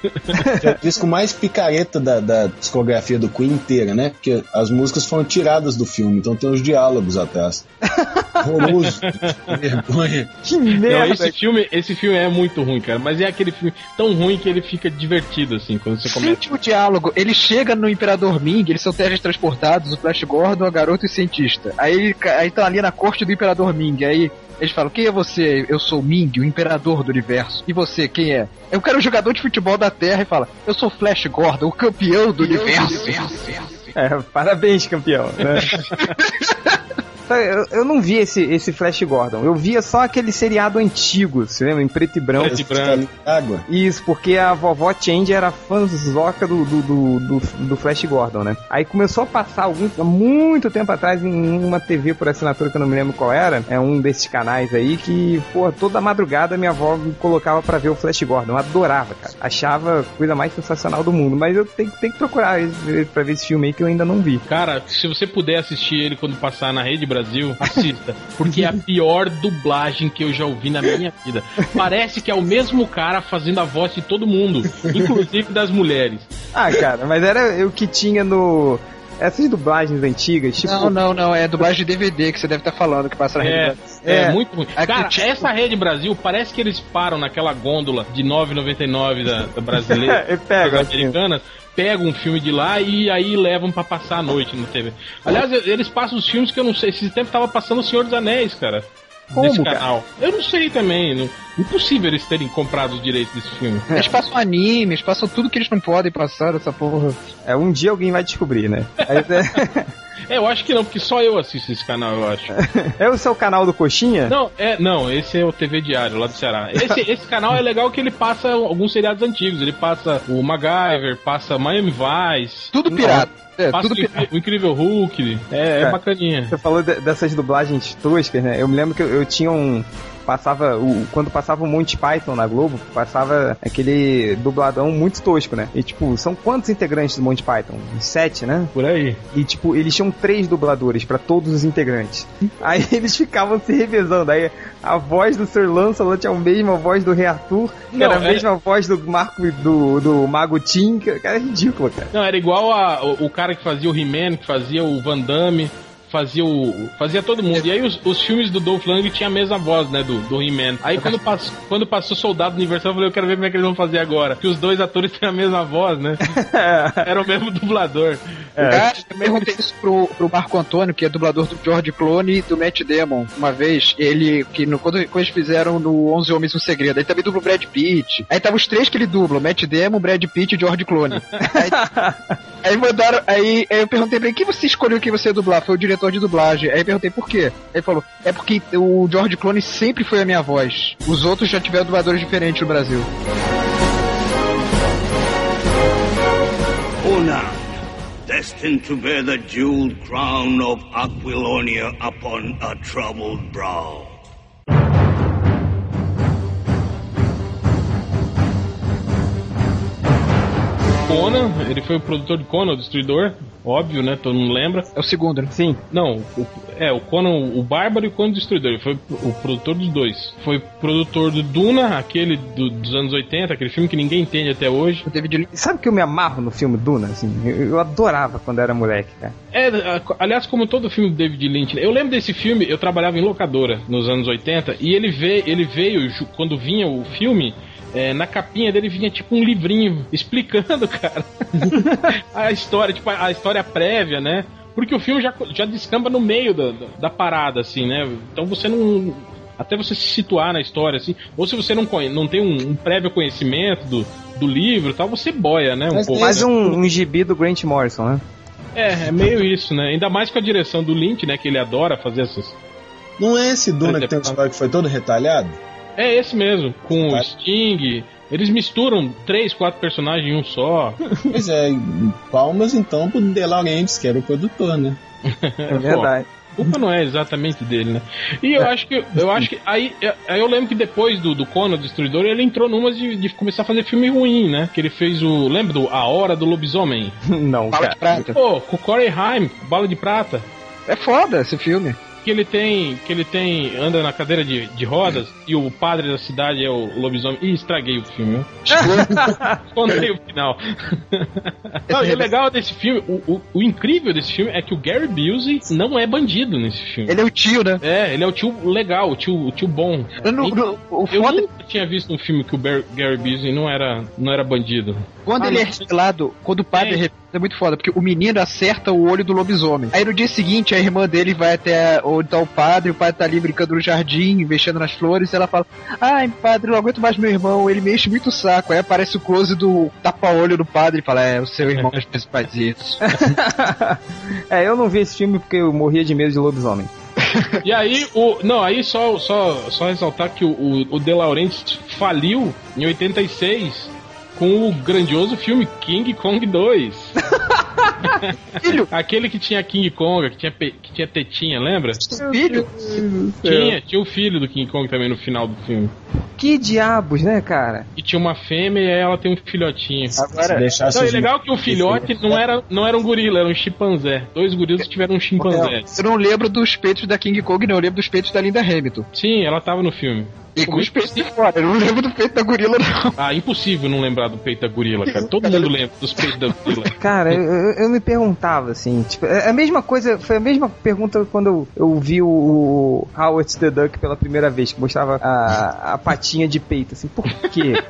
É o disco mais picareta da, da discografia do Queen inteira, né? Porque as músicas foram tiradas do filme, então tem os diálogos atrás. Horroroso, que vergonha. Que Não, merda. esse filme, esse filme é muito ruim, cara. Mas é aquele filme tão ruim que ele fica divertido, assim, quando você começa. Sente o diálogo. Ele chega no Imperador Ming, eles são teletransportados, o Flash Gordon, a garota e o cientista. Aí aí estão ali na corte do Imperador Ming. Aí eles falam: Quem é você? Eu sou Ming, o Imperador do Universo. E você, quem é? Eu quero um jogador de futebol da Terra. E fala: Eu sou Flash Gordon, o campeão do universo. É, parabéns, campeão. né? Eu, eu não vi esse, esse Flash Gordon. Eu via só aquele seriado antigo, você lembra? Em preto e branco. Preto e branco. Água. Isso, porque a vovó Change era fãzoca do, do, do, do, do Flash Gordon, né? Aí começou a passar algum, há muito tempo atrás em uma TV por assinatura que eu não me lembro qual era. É um desses canais aí que, pô, toda madrugada minha avó me colocava pra ver o Flash Gordon. Eu adorava, cara. Achava a coisa mais sensacional do mundo. Mas eu tenho, tenho que procurar esse- pra ver esse filme aí que eu ainda não vi. Cara, se você puder assistir ele quando passar na Rede Brasil, assista. Porque é a pior dublagem que eu já ouvi na minha vida. Parece que é o mesmo cara fazendo a voz de todo mundo, inclusive das mulheres. Ah, cara, mas era o que tinha no. Essas dublagens antigas, tipo. Não, não, não. É dublagem de DVD que você deve estar falando, que passa na É, realidade. é, É. muito ruim. Cara, tipo- essa Rede Brasil parece que eles param naquela gôndola de 9,99 da, da brasileira. E pega, das assim. Pegam um filme de lá e aí levam pra passar a noite na TV. Aliás, eles passam os filmes que eu não sei. Esse tempo tava passando O Senhor dos Anéis, cara. Como, nesse cara? canal. Eu não sei também. Não, impossível eles terem comprado os direitos desse filme. Eles passam anime, eles passam tudo que eles não podem passar dessa porra. É, um dia alguém vai descobrir, né? É, eu acho que não, porque só eu assisto esse canal, eu acho. é o seu canal do Coxinha? Não, é, não, esse é o TV Diário lá do Ceará. Esse, esse canal é legal que ele passa alguns seriados antigos. Ele passa o MacGyver, passa Miami Vice, Tudo pirata. É, tudo o, Incrível Hulk. É, é Cara, bacaninha. Você falou de- dessas dublagens toscas, né? Eu me lembro que eu, eu tinha um. Passava. O, quando passava o Monty Python na Globo, passava aquele dubladão muito tosco, né? E tipo, são quantos integrantes do Monty Python? Sete, né? Por aí. E tipo, eles tinham três dubladores pra todos os integrantes. Aí eles ficavam se revezando. Aí a voz do Sir Lancelot é a mesma voz do Rei Arthur, que Não, era a é- mesma voz do Marco do, do Mago Tim, que era ridículo, cara. Não, era igual a, o, o cara que fazia o He-Man, que fazia o Van Damme, fazia o. fazia todo mundo. E aí os, os filmes do Dolph Lundgren tinha a mesma voz, né, do, do He-Man. Aí quando, pass, quando passou Soldado Universal, eu falei, eu quero ver como é que eles vão fazer agora. Que os dois atores têm a mesma voz, né? Era o mesmo dublador. Cara, eu perguntei isso pro, pro Marco Antônio, que é dublador do George Clooney e do Matt Damon. Uma vez, ele, que no, quando, quando eles fizeram no 11 Homens no Segredo, aí também dubla o Brad Pitt. Aí tava os três que ele dubla, Matt Damon, Brad Pitt e George Clooney. Aí, aí mandaram, aí, aí eu perguntei pra ele, quem você escolheu que você ia dublar? Foi o diretor de dublagem. Aí eu perguntei por quê? Aí ele falou, é porque o George Clooney sempre foi a minha voz. Os outros já tiveram dubladores diferentes no Brasil. Conan, destined to bear the jeweled crown of Aquilonia upon a troubled brow. Conan, ele foi o produtor de Conan, o Destruidor, óbvio, né? Todo mundo lembra. É o segundo, né? Sim. Não, o, é, o Conan, o Bárbaro e o Conan Destruidor. Ele foi o produtor dos dois. Foi produtor do Duna, aquele do- dos anos 80, aquele filme que ninguém entende até hoje. O David Lynch. Sabe que eu me amarro no filme Duna? Assim, eu, eu adorava quando era moleque, cara. É, a- aliás, como todo filme do David Lynch, né? eu lembro desse filme, eu trabalhava em locadora nos anos 80 e ele veio, ele veio quando vinha o filme. É, na capinha dele vinha tipo um livrinho explicando, cara, a história, tipo a, a história prévia, né? Porque o filme já, já descamba no meio da, da, da parada, assim, né? Então você não. Até você se situar na história, assim, ou se você não, conhe- não tem um, um prévio conhecimento do, do livro e tal, você boia, né? Um Mas pouco. Mais né? um, um gibi do Grant Morrison, né? É, é meio isso, né? Ainda mais com a direção do Lynch, né? Que ele adora fazer essas. Não é esse Duna que tem um história que foi todo retalhado? É esse mesmo, com Tá. o Sting. Eles misturam três, quatro personagens em um só. Pois é, palmas então pro De Laurentiis, que era o produtor, né? É verdade. A culpa não é exatamente dele, né? E eu acho que. Eu acho que. Aí, aí eu lembro que depois do, do Conan, o Destruidor, ele entrou numas de, de começar a fazer filme ruim, né? Que ele fez o. Lembra do A Hora do Lobisomem? Não, Bala de cara. prata. Pô, com o Corey Haim, Bala de Prata. É foda esse filme. Que ele tem. Que ele tem. anda na cadeira de, de rodas e o padre da cidade é o lobisomem. Ih, estraguei o filme? Contei o final. Não, e o legal desse filme, o, o, o incrível desse filme é que o Gary Busey não é bandido nesse filme. Ele é o tio, né? É, ele é o tio legal, o tio, o tio bom. Eu não- Então, o eu foda nunca tinha visto um filme que o Gary Busey não era, não era bandido. Quando Ah, ele é revelado, quando o padre é É. muito foda, porque o menino acerta o olho do lobisomem. Aí no dia seguinte, a irmã dele vai até onde tá o padre, o padre tá ali brincando no jardim, mexendo nas flores, e ela fala: Ai, padre, eu não aguento mais meu irmão, ele me enche muito o saco. Aí aparece o close do tapa-olho do padre e fala: É, o seu irmão às vezes faz isso. é, eu não vi esse filme porque eu morria de medo de lobisomem. E aí, o. Não, aí só, só, só ressaltar que o, o, o De Laurentiis faliu em 86 com o grandioso filme King Kong 2. Filho, Aquele que tinha King Kong, que tinha, que tinha tetinha, lembra? filho, Tinha, tinha o filho do King Kong também no final do filme. Que diabos, né, cara? E tinha uma fêmea e aí ela tem um filhotinho. Agora. deixasse Não, e os- legal que o filhote não era, não era um gorila, era um chimpanzé. Dois gorilas tiveram um chimpanzé. Eu não lembro dos peitos da King Kong, não. Eu lembro dos peitos da Linda Hamilton. Sim, ela tava no filme. E com os peitos de fora. Eu não lembro do peito da gorila, não. Ah, impossível não lembrar do peito da gorila, cara. Todo mundo lembra dos peitos da gorila. Cara, eu, eu- me perguntava assim, tipo, é a mesma coisa, foi a mesma pergunta quando eu, eu vi o, Howard the Duck pela primeira vez, que mostrava a, a patinha de peito, assim, por quê?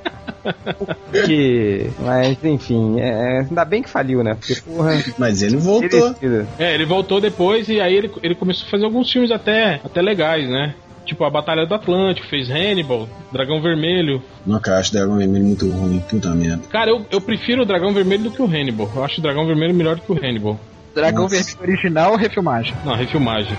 Por quê? Mas, enfim, é, ainda bem que faliu, né? Porque, porra, Mas ele voltou. merecido. É, ele voltou depois e aí ele, ele começou a fazer alguns filmes até, até legais, né? Tipo a Batalha do Atlântico, fez Hannibal, Dragão Vermelho. Não, cara, acho o Dragão Vermelho muito ruim, puta merda. Cara, eu, eu prefiro o Dragão Vermelho do que o Hannibal. Eu acho o Dragão Vermelho melhor do que o Hannibal. Dragão Nossa. Vermelho original ou refilmagem? Não, refilmagem.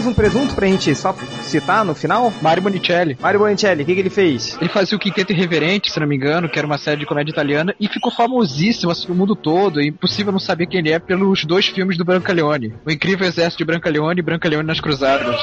Mais um presunto pra gente só citar no final? Mario Bonicelli. Mário Bonicelli, o que, que ele fez? Ele fazia o Quinteto Irreverente, se não me engano, que era uma série de comédia italiana, e ficou famosíssimo assim, no mundo todo. É impossível não saber quem ele é pelos dois filmes do Brancaleone. O Incrível Exército de Brancaleone e Brancaleone nas Cruzadas.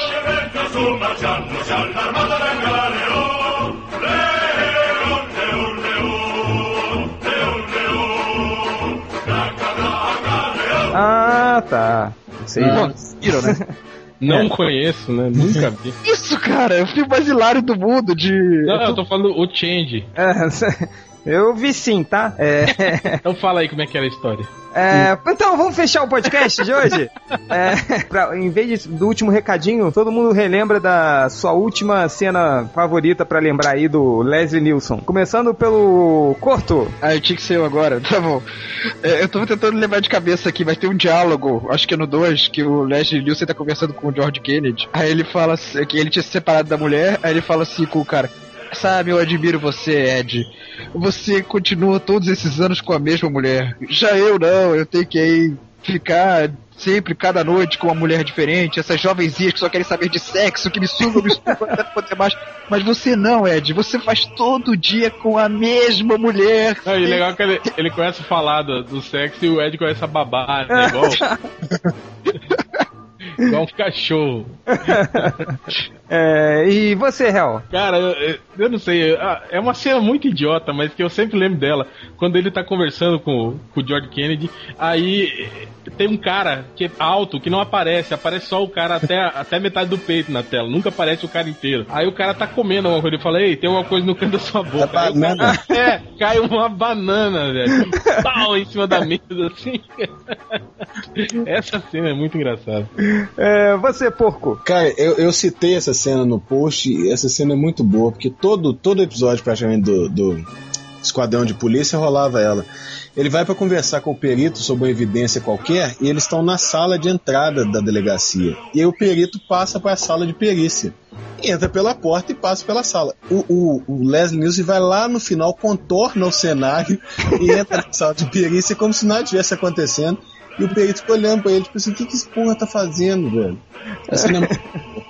Ah, tá. Pô, viram, né? Não conheço, né? Nunca vi. Isso, cara, é o filme mais hilário do mundo de... Não, eu tô falando o Change. É, eu vi sim, tá? É, Então fala aí como é que era a história. é, então, vamos fechar o podcast de hoje? É, pra- em vez de- do último recadinho, todo mundo relembra da sua última cena favorita pra lembrar aí do Leslie Nielsen. Começando pelo Corto. Ah, eu tinha que ser eu agora, tá bom. É, eu tô tentando lembrar de cabeça aqui, vai ter um diálogo, acho que é no 2, que o Leslie Nielsen tá conversando com o George Kennedy. Aí ele fala assim, que ele tinha se separado da mulher, aí ele fala assim com o cara. Sabe, eu admiro você, Ed. Você continua todos esses anos com a mesma mulher. Já eu não, eu tenho que aí ficar sempre, cada noite, com uma mulher diferente, essas jovenzinhas que só querem saber de sexo, que me sugam, me sugam até poder mais. Mas você não, Ed, você faz todo dia com a mesma mulher. Não, e legal que ele, ele a falar do, do sexo e o Ed começa a babar, né? Igual. Igual um cachorro. É, e você, Hel? Cara, eu, eu não sei, ah, é uma cena muito idiota, mas que eu sempre lembro dela. Quando ele tá conversando com, com o George Kennedy, aí tem um cara que é alto, que não aparece, aparece só o cara até, até metade do peito na tela, nunca aparece o cara inteiro. Aí o cara tá comendo alguma coisa, ele fala, ei, tem alguma coisa no canto da sua boca. É banana. Aí, é, cai uma banana, velho. Pau em cima da mesa, assim. Essa cena é muito engraçada. É, você, porco. Cara, eu, eu citei essa cena no post e essa cena é muito boa, porque todo, todo episódio praticamente do, do Esquadrão de Polícia rolava ela. Ele vai para conversar com o perito sobre uma evidência qualquer e eles estão na sala de entrada da delegacia. E aí o perito passa para a sala de perícia. Entra pela porta e passa pela sala. O, o, o Leslie Nielsen vai lá no final, contorna o cenário e entra na sala de perícia como se nada tivesse acontecendo. E o perito olhando pra ele, tipo assim, o que, que esse porra tá fazendo, velho? Essa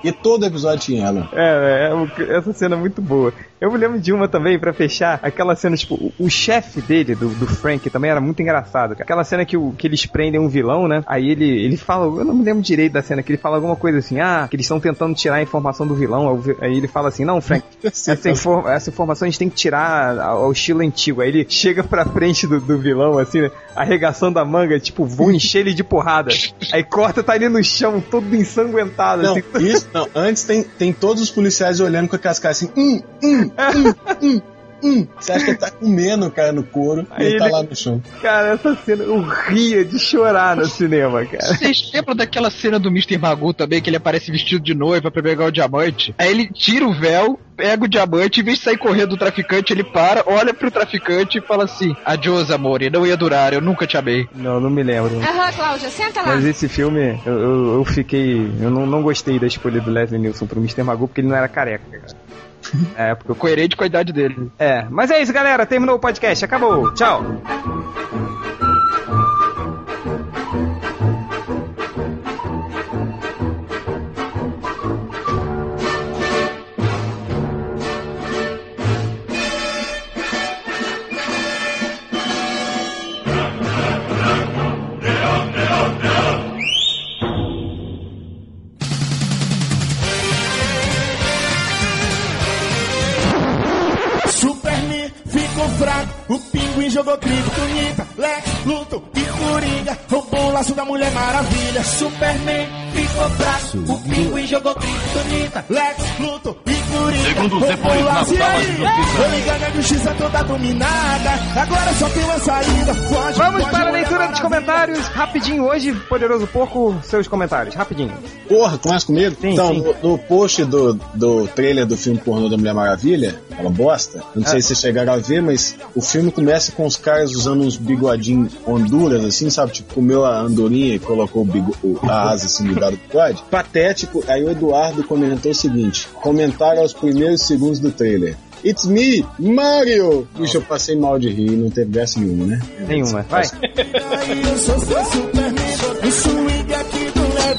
é. E todo episódio tinha ela. É, é, essa cena é muito boa. Eu me lembro de uma também, pra fechar, aquela cena, tipo, o, o chefe dele, do, do Frank, também era muito engraçado. cara. Aquela cena que, o, que eles prendem um vilão, né? Aí ele, ele fala, eu não me lembro direito da cena, que ele fala alguma coisa assim, ah, que eles estão tentando tirar a informação do vilão. Aí ele fala assim, não, Frank, essa, essa informação a gente tem que tirar ao ao estilo antigo. Aí ele chega pra frente do, do vilão, assim, né? Arregaçando a manga, tipo, vou encher ele de porrada. Aí corta, tá ali no chão, todo ensanguentado, Não, assim. isso não. Antes tem, tem todos os policiais olhando com aquelas caras assim, hum, hum, hum, hum, hum. Você acha que ele tá comendo o cara no couro e Aí ele tá lá no chão. Cara, essa cena eu ria de chorar no cinema, cara. Vocês lembram daquela cena do Mr. Magoo também, que ele aparece vestido de noiva pra pegar o diamante? Aí ele tira o véu, pega o diamante, em vez de sair correndo do traficante, ele para, olha pro traficante e fala assim: Adiós, amore, não ia durar, eu nunca te amei. Não, não me lembro. Aham, Cláudia, senta lá. Mas esse filme, eu, eu, eu fiquei. Eu não, não gostei da escolha do Leslie Nielsen pro Mr. Magoo porque ele não era careca, cara. É, porque eu. Coerente com a idade dele. É, mas é isso, galera. Terminou o podcast. Acabou. Tchau. Superman ficou fraco, o pinguim jogou criptonita, Lex, Luthor e Coringa Segundos roubou depois, o na. E sala aí? de justiça. Eu ligando a justiça toda dominada, agora só tem uma saída. Foge, Vamos foge, para a leitura dos comentários. Rapidinho hoje, Poderoso Porco, seus comentários. Rapidinho. Porra, começa comigo? Sim, então, sim. No, no post do, do trailer do filme pornô da Mulher Maravilha, aquela bosta, não sei Ah. se vocês chegaram a ver, mas o filme começa com os caras usando uns bigodinhos Honduras, assim, sabe? Tipo, comeu a andorinha e colocou o bigo, o- a asa assim ligado do bigode. Patético. Aí o Eduardo comentou o seguinte: comentário aos primeiros segundos do trailer. It's me, Mario! Bicho, eu passei mal de rir, não teve graça nenhuma, né? Nenhuma. Vai.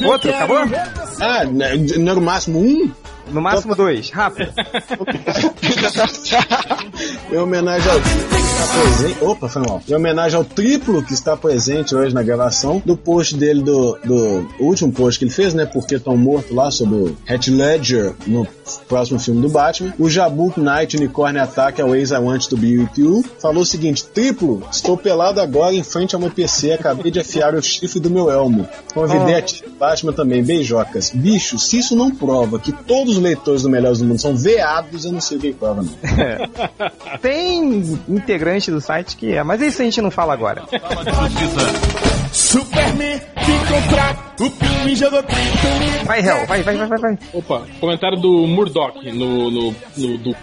Outro, quero acabou? Ah, né, não era o máximo um? No máximo dois. Rápido. Em homenagem ao presente. Opa, foi mal. Em homenagem ao triplo que está presente hoje na gravação do post dele do, do último post que ele fez, né? Porque estão morto lá sobre o Heath Ledger no próximo filme do Batman. O Jabuk Knight Unicorn Attack Always I Want to Be With You falou o seguinte: triplo, estou pelado agora em frente a uma PC, acabei de afiar o chifre do meu elmo. Convidei a tia Batman também, beijocas. Bicho, se isso não prova que todos os leitores do Melhores do Mundo são veados, eu não sei o que prova, não. Tem integrante do site que é, mas isso a gente não fala agora. Superman ficou fraco, o pinguim jogou. Vai, Hel, vai, vai, vai, vai, vai. Opa, comentário do Murdoch no, no, no- do,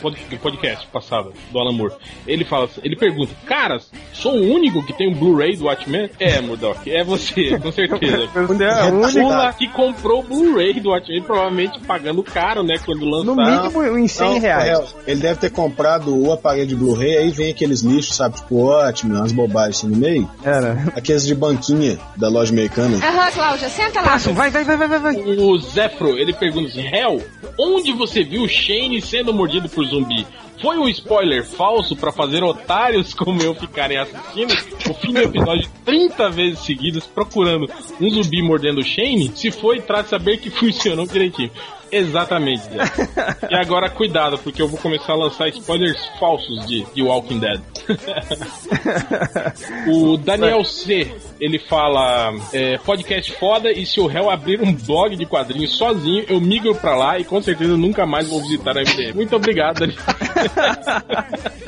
pod- podcast passado, do Alan Moore. Ele fala, ele pergunta, caras, sou o único que tem um Blu-ray do Watchmen? É, Murdoch, é você, com certeza. Você é a única. Fula que comprou o Blu-ray do Watchmen, provavelmente pagando caro, né, quando lançar. No mínimo uns 100 Não, reais. Rafael, Ele deve ter comprado o aparelho de Blu-ray, aí vem aqueles lixos, sabe? Tipo, ótimo, umas bobagens assim no meio. Era. Aqueles de banquinha da loja americana. Aham, Cláudia, senta lá. Vai, vai, vai, vai, vai, vai. O Zefro, ele pergunta assim, Hell, onde você viu o Shane sendo mordido por zumbi? Foi um spoiler falso pra fazer otários como eu ficarem assistindo o fim do episódio 30 vezes seguidas procurando um zumbi mordendo o Shane? Se foi, trate de saber que funcionou direitinho. Exatamente. E agora cuidado, porque eu vou começar a lançar spoilers falsos de, de Walking Dead. o Daniel C, ele fala: é, podcast foda, e se o réu abrir um blog de quadrinhos sozinho, eu migro pra lá e com certeza nunca mais vou visitar a MDM. Muito obrigado, Daniel.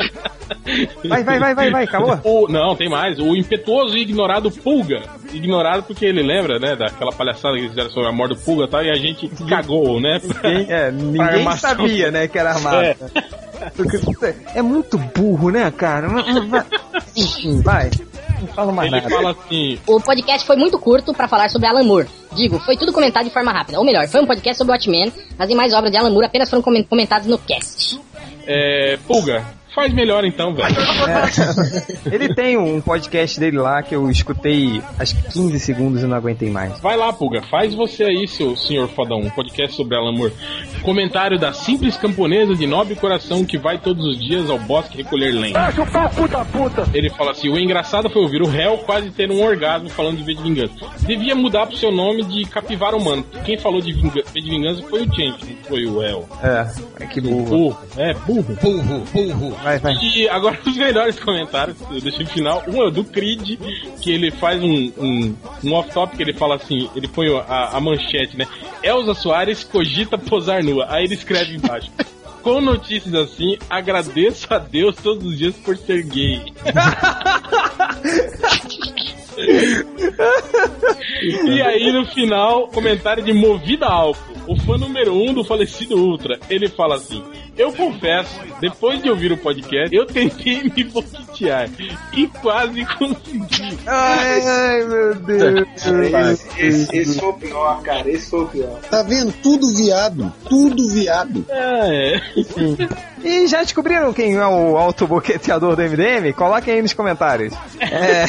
Vai, vai, vai, vai, vai, acabou? O, não, tem mais. O impetuoso e ignorado Pulga. Ignorado porque ele lembra, né, daquela palhaçada que eles fizeram sobre a morte do Pulga e tal, e a gente cagou, né? Ninguém, é, ninguém sabia, né, que era armado. É. É muito burro, né, cara? Enfim, vai. Não falo mais Ele nada. fala assim: O podcast foi muito curto pra falar sobre Alan Moore. Digo, foi tudo comentado de forma rápida. Ou melhor, foi um podcast sobre Watchmen. As demais obras de Alan Moore apenas foram comen- comentadas no cast. É, Pulga, faz melhor então, velho. É. Ele tem um podcast dele lá que eu escutei acho que 15 segundos e não aguentei mais. Vai lá, Pulga, faz você aí, seu senhor fodão, um podcast sobre Alan Moore. Comentário da simples camponesa de nobre coração que vai todos os dias ao bosque recolher lenha. Ele fala assim: o engraçado foi ouvir o réu quase ter um orgasmo falando de V de Vingança. Devia mudar pro seu nome de Capivara Humano. Quem falou de V de Vingança foi o Change, não foi o réu. É, é que burro. Burro, é, burro. Burro, burro. Vai, vai. E agora os melhores comentários, eu deixei no final. Um é o do Creed, que ele faz um, um, um off-topic, ele fala assim, ele põe a, a manchete, né? Elza Soares cogita posar nua. Aí ele escreve embaixo. Com notícias assim, agradeço a Deus todos os dias por ser gay. e aí no final, comentário de Movida a Álcool. O fã número um do falecido Ultra. Ele fala assim: Eu confesso, depois de ouvir o podcast, eu tentei me boquetear e quase consegui. Ai, ai, meu Deus. Esse, esse foi o pior, cara. Esse foi o pior. Tá vendo? Tudo viado. Tudo viado. É. E já descobriram quem é o autoboqueteador do MDM? Coloquem aí nos comentários. É.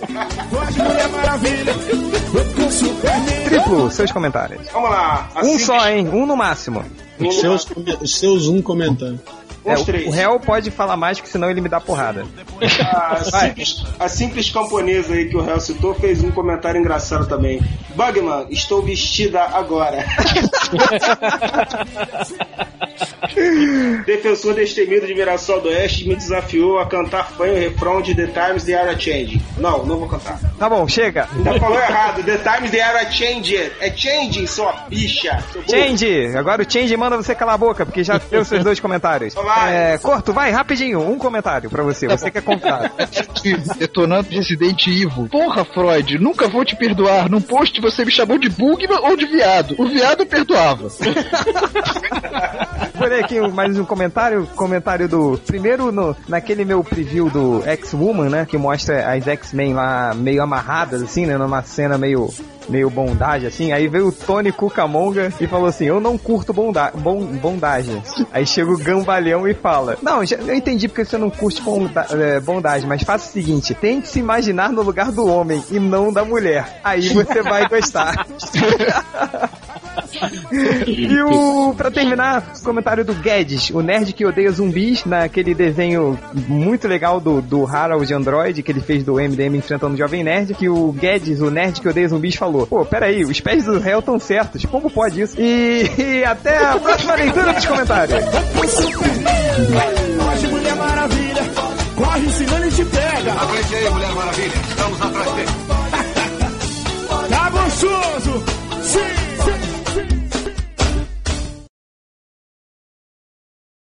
Triplo, seus comentários. Vamos lá. a Um só, hein? Um no máximo. Os seus, os seus um comentando. É, o, três. o réu pode falar mais, porque senão ele me dá porrada. A simples, a simples camponesa aí que o réu citou fez um comentário engraçado também. Bugman, estou vestida agora. Defensor destemido de Mirassol do Oeste me desafiou a cantar fanho o refrão de The Times They Are Changing. Não, não vou cantar. Tá bom, chega. Ainda falou errado. The Times They Are Changing. É changing, sua bicha. Change! Agora o Change manda você calar a boca, porque já deu seus dois comentários. Vai. É, Corto, vai, rapidinho, um comentário pra você, você que é convidado. Detonando Resident Evil. Porra, Freud, nunca vou te perdoar. Num post você me chamou de Bugman ou de viado. O viado perdoava. Ler aqui mais um comentário, comentário do primeiro no, naquele meu preview do X-Woman, né, que mostra as X-Men lá meio amarradas assim, né, numa cena meio meio bondage assim. Aí veio o Tony Cucamonga e falou assim: "Eu não curto bonda bom, bondagem". Aí chega o Gambalhão e fala: "Não, já, eu entendi porque você não curte bonda, é, bondagem, mas faça o seguinte, tente se imaginar no lugar do homem e não da mulher. Aí você vai gostar". e o, pra terminar, comentário do Guedes, o nerd que odeia zumbis, naquele desenho muito legal do, do Harold Android, que ele fez do MDM enfrentando o Jovem Nerd, que o Guedes, o nerd que odeia zumbis, falou: Pô, peraí, os pés do réu estão certos, como pode isso? E, e até a próxima leitura dos comentários. Mulher Maravilha, corre, senão ele te pega. Aprende aí, Mulher Maravilha, estamos atrás dele. tá gostoso! Sim!